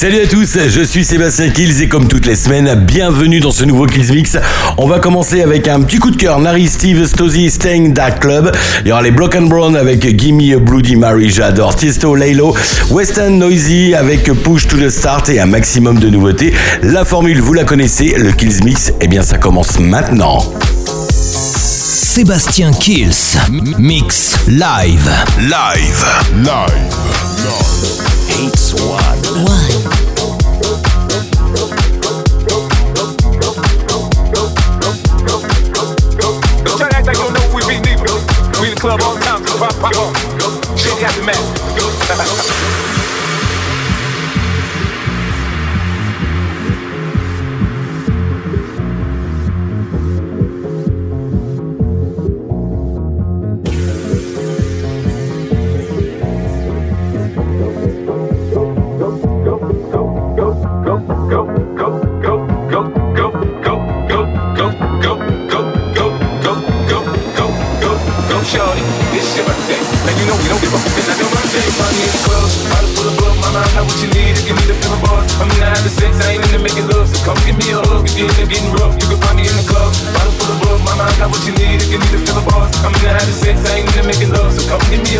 Salut à tous, je suis Sébastien Kills et comme toutes les semaines, bienvenue dans ce nouveau Kills Mix. On va commencer avec un petit coup de cœur, Nari Steve, Stosy, Stang, Dark Club. Il y aura les Block and Brown avec Gimme a Bloody Mary, j'adore. Tiesto, Laylo, Western Noisy avec Push to the Start et un maximum de nouveautés. La formule, vous la connaissez, le Kills Mix, eh bien ça commence maintenant. Sébastien Kills, Mix, Live. Live. Live. live. club all the time. Pop, pop, pop. Shit, you have to. don't give a fuck, and I know my take my knees close. Bottle full of blood, my mind, know what you need is give me the feeling bars. I'm nine to I ain't into making love, so come give me a hug. If you're rough, you can find me in the club. Bottle full of blood, my mind, know what you need is give me the feeling bars. I'm nine to I ain't into making love, so come give me a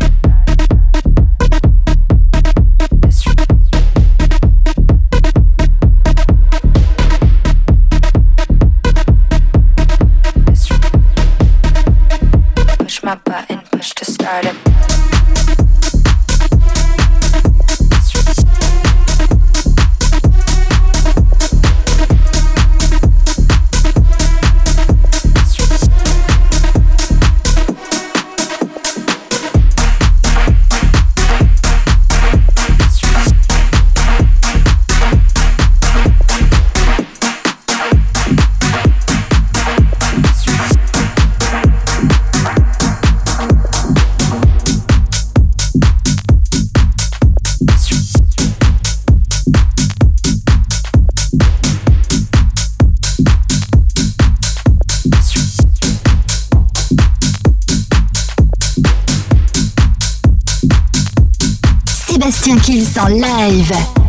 live.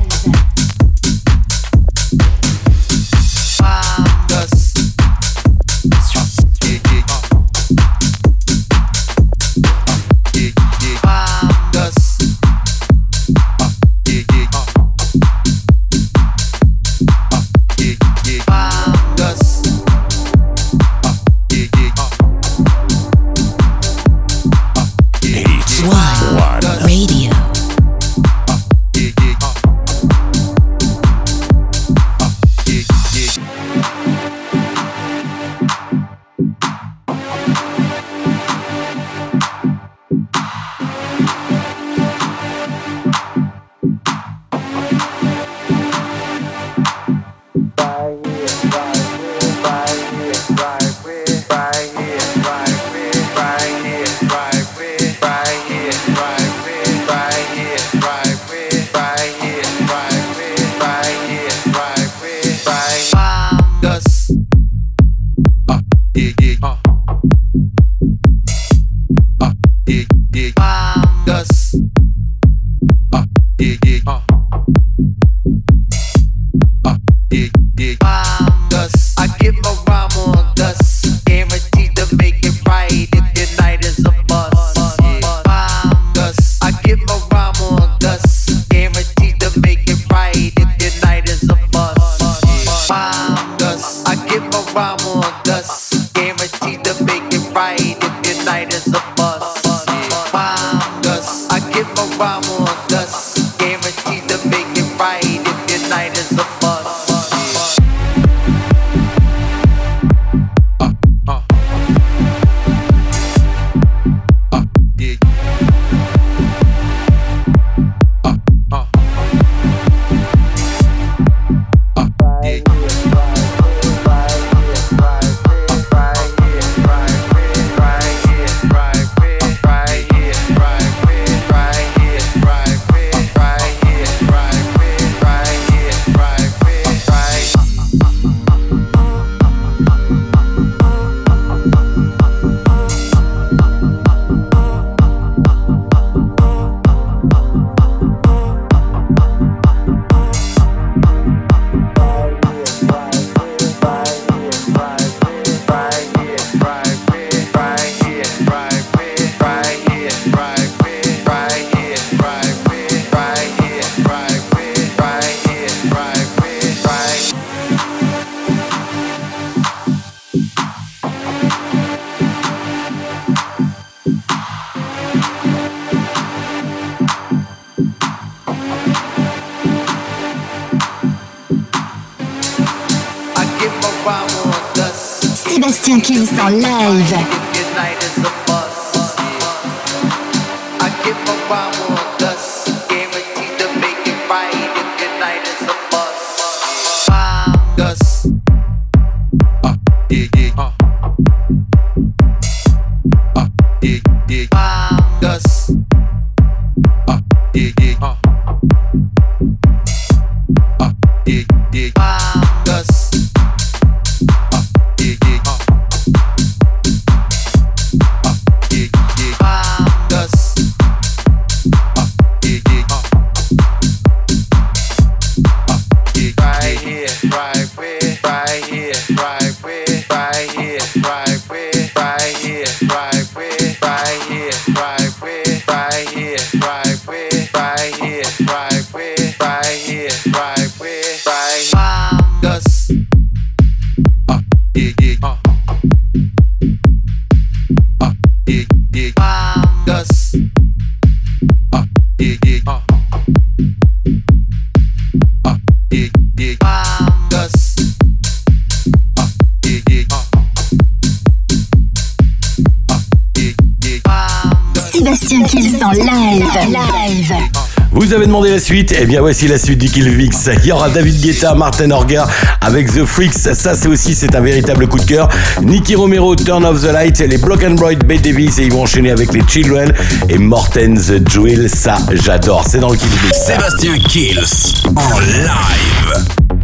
vous avez demandé la suite, eh bien voici la suite du Kill Killvix. Il y aura David Guetta, Martin Orga avec The Freaks. Ça, c'est aussi c'est un véritable coup de cœur. Nicky Romero, Turn Off the Light, les Block and Bright, Bay Davis et ils vont enchaîner avec les Children et Morten the Jewel. Ça, j'adore. C'est dans le Kill Killvix. Sébastien Kills en live.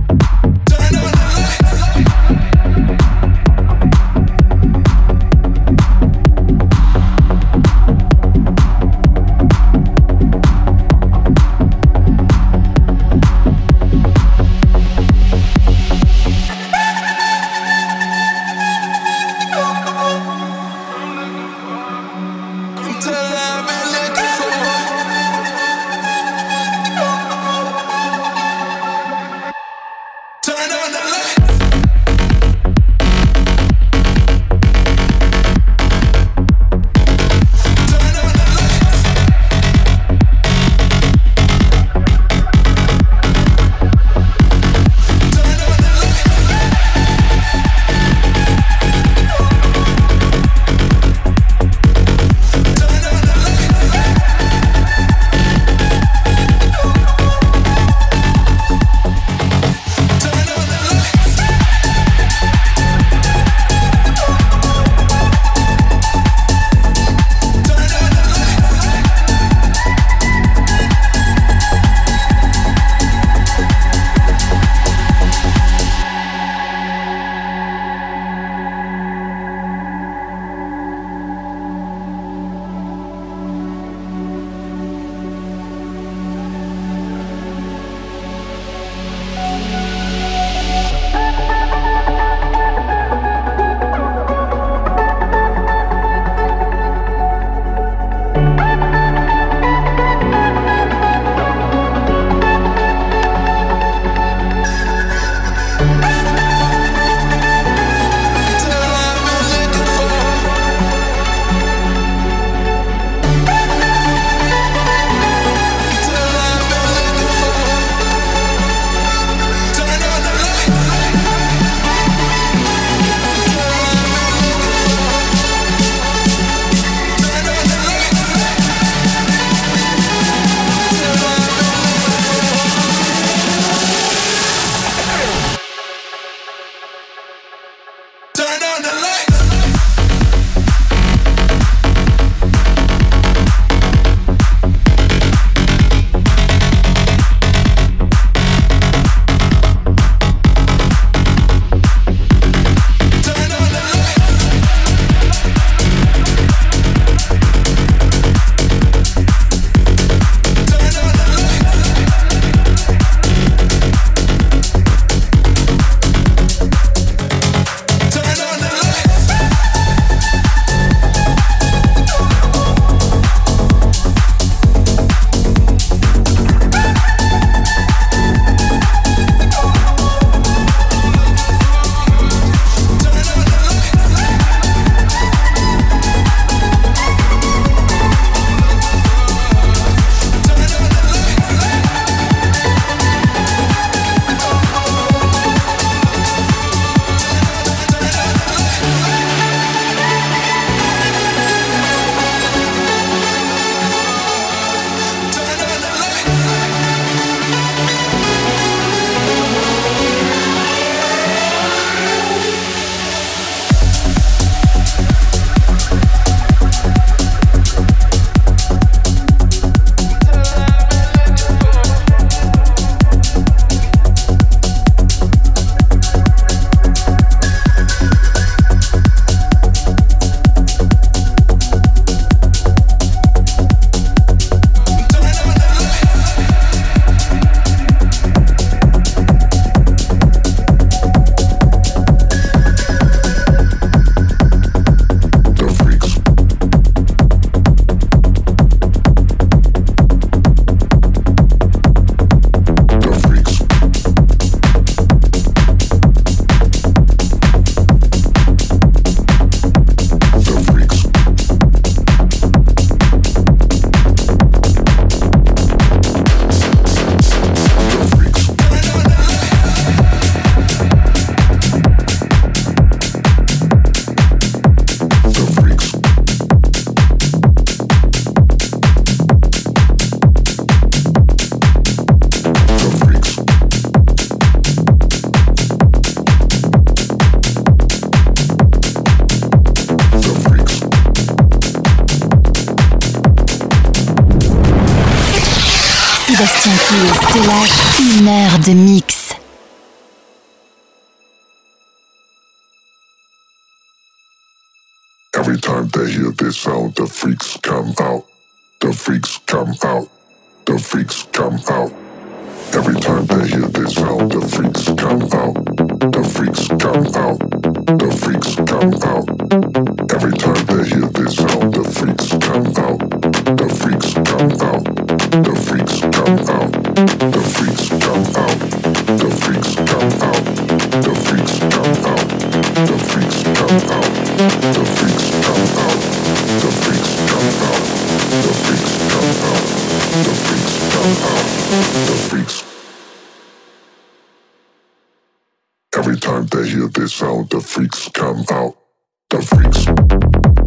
Stellage, une heure de mix. Every time they hear this sound, the freaks come out. The freaks come out. The freaks come out. Every time they hear this sound, the freaks come out. The freaks come out. The freaks come out. Every time they hear this sound, the freaks come out. The freaks come out. Every time they hear this sound, the freaks come out. The freaks.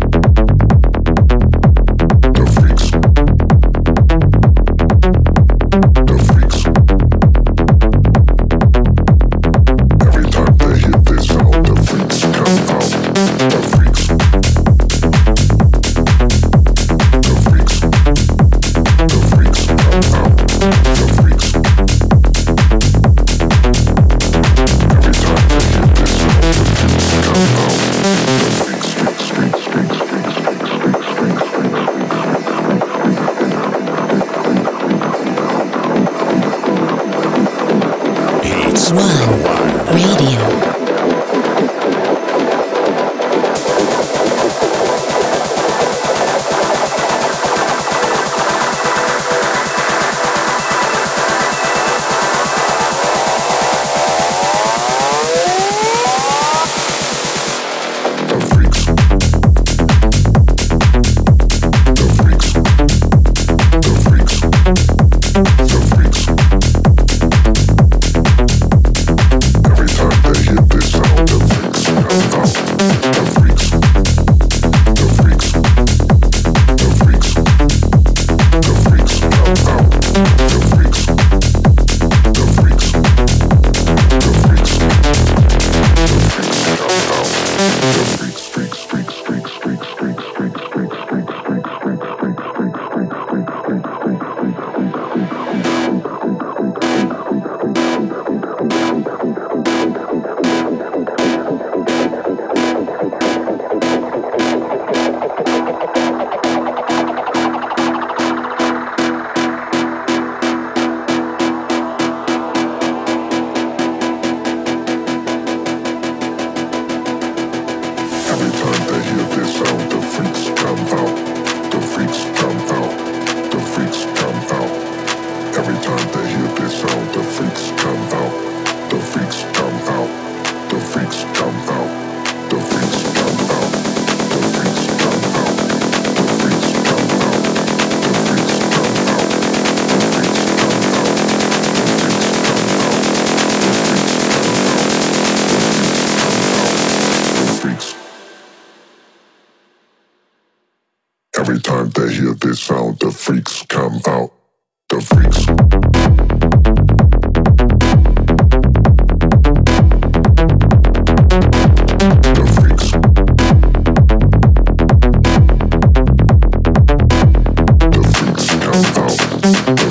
Thank you.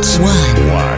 It's one.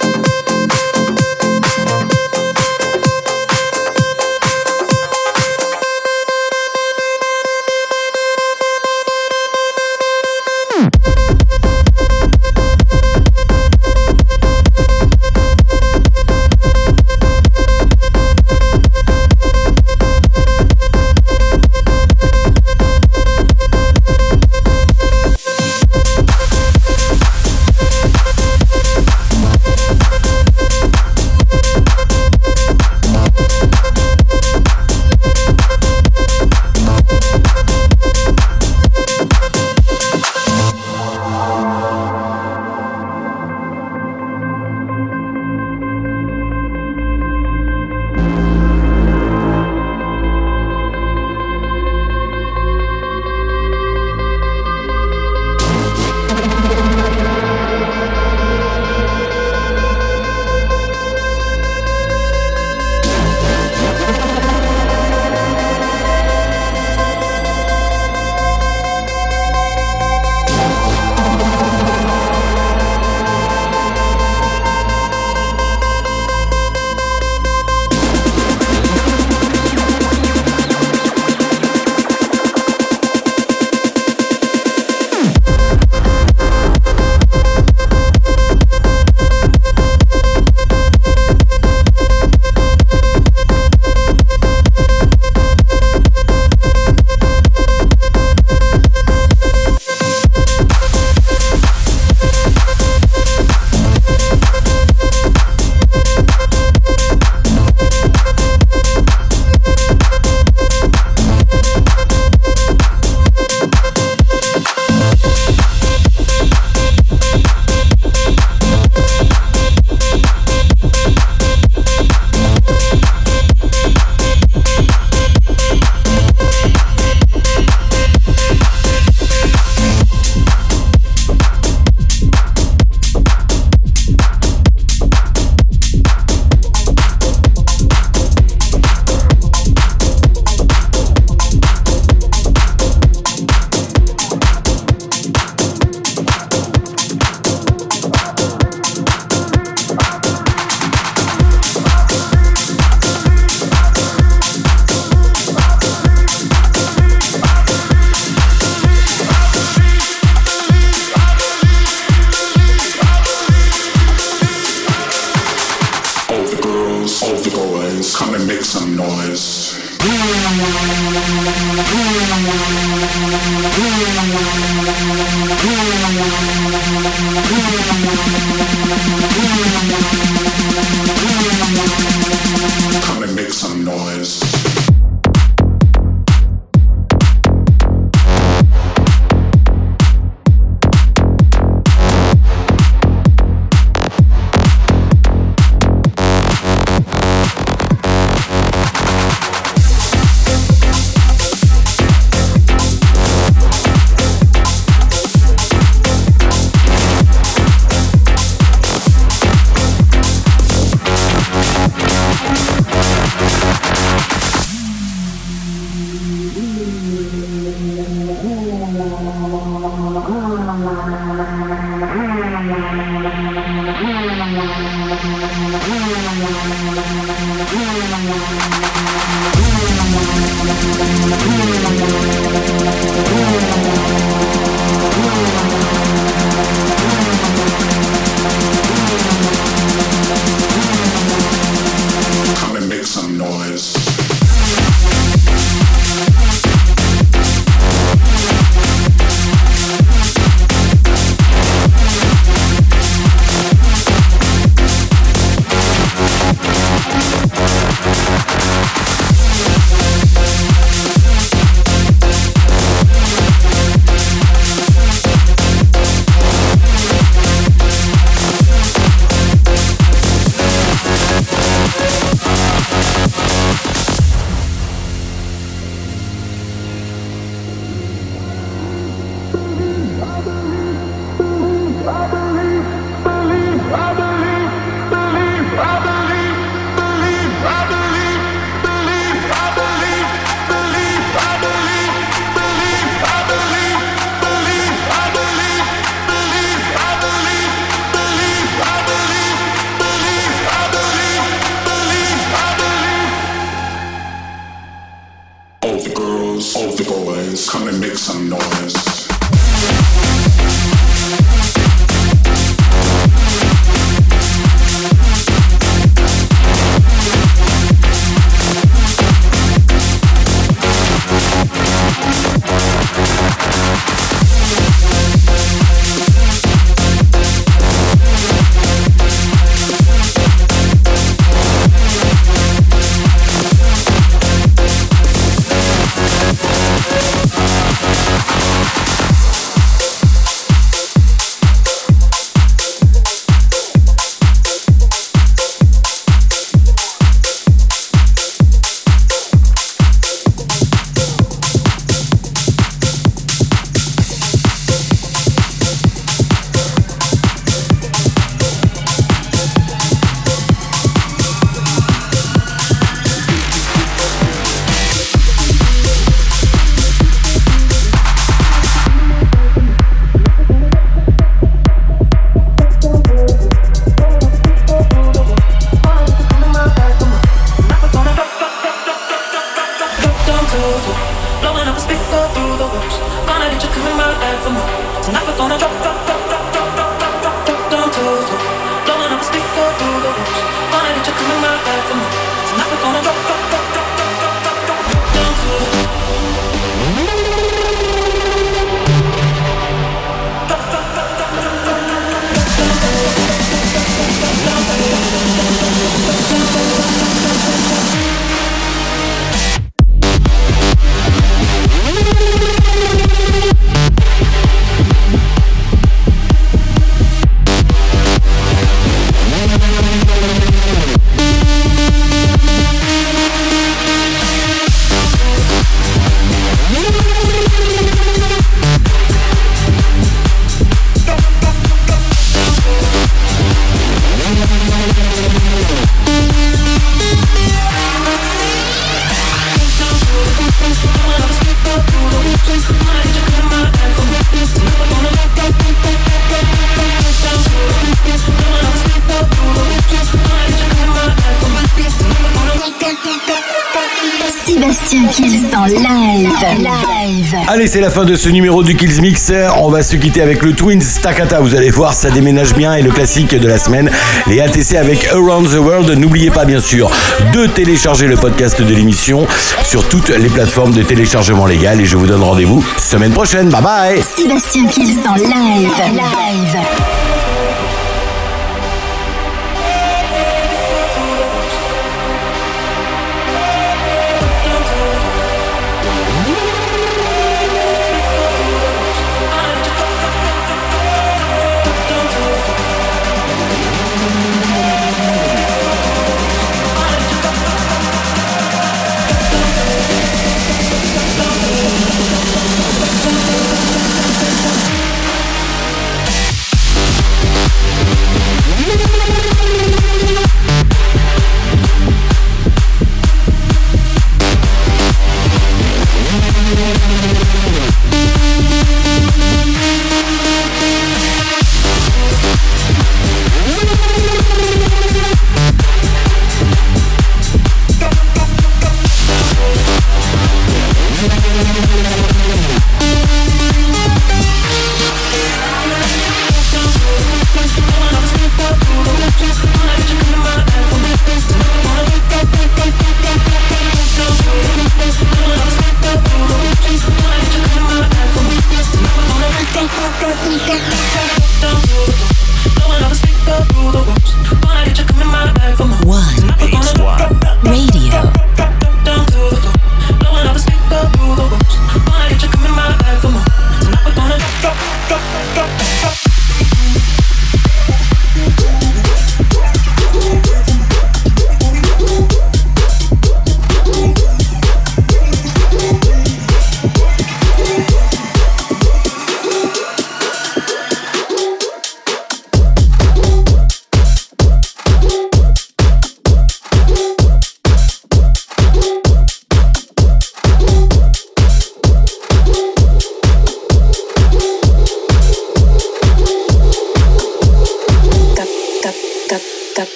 Allez, c'est la fin de ce numéro du Kills Mix. On va se quitter avec le Twins Takata. Vous allez voir, ça déménage bien et le classique de la semaine, les ATC avec Around the World. N'oubliez pas, bien sûr, de télécharger le podcast de l'émission sur toutes les plateformes de téléchargement légal. Et je vous donne rendez-vous semaine prochaine. Bye bye. Sébastien Kills en live. Live.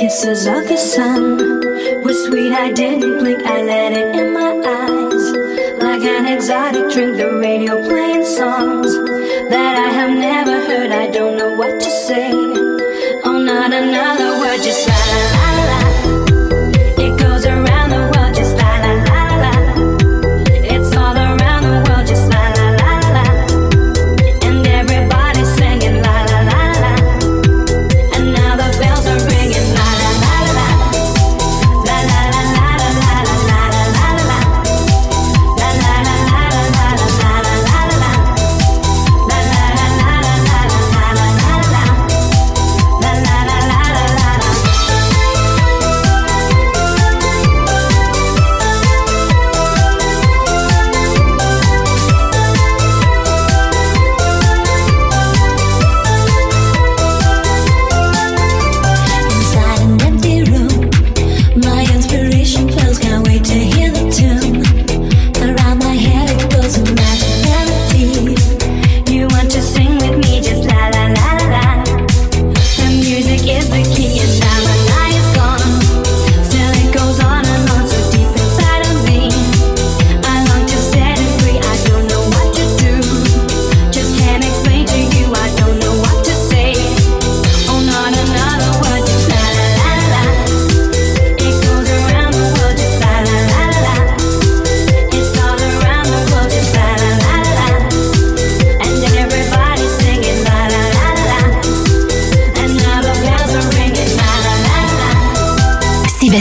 kisses of the sun were sweet. I didn't blink, I let it in my eyes. Like an exotic drink, the radio playing songs that I have never heard. I don't know what to say. Oh, not another.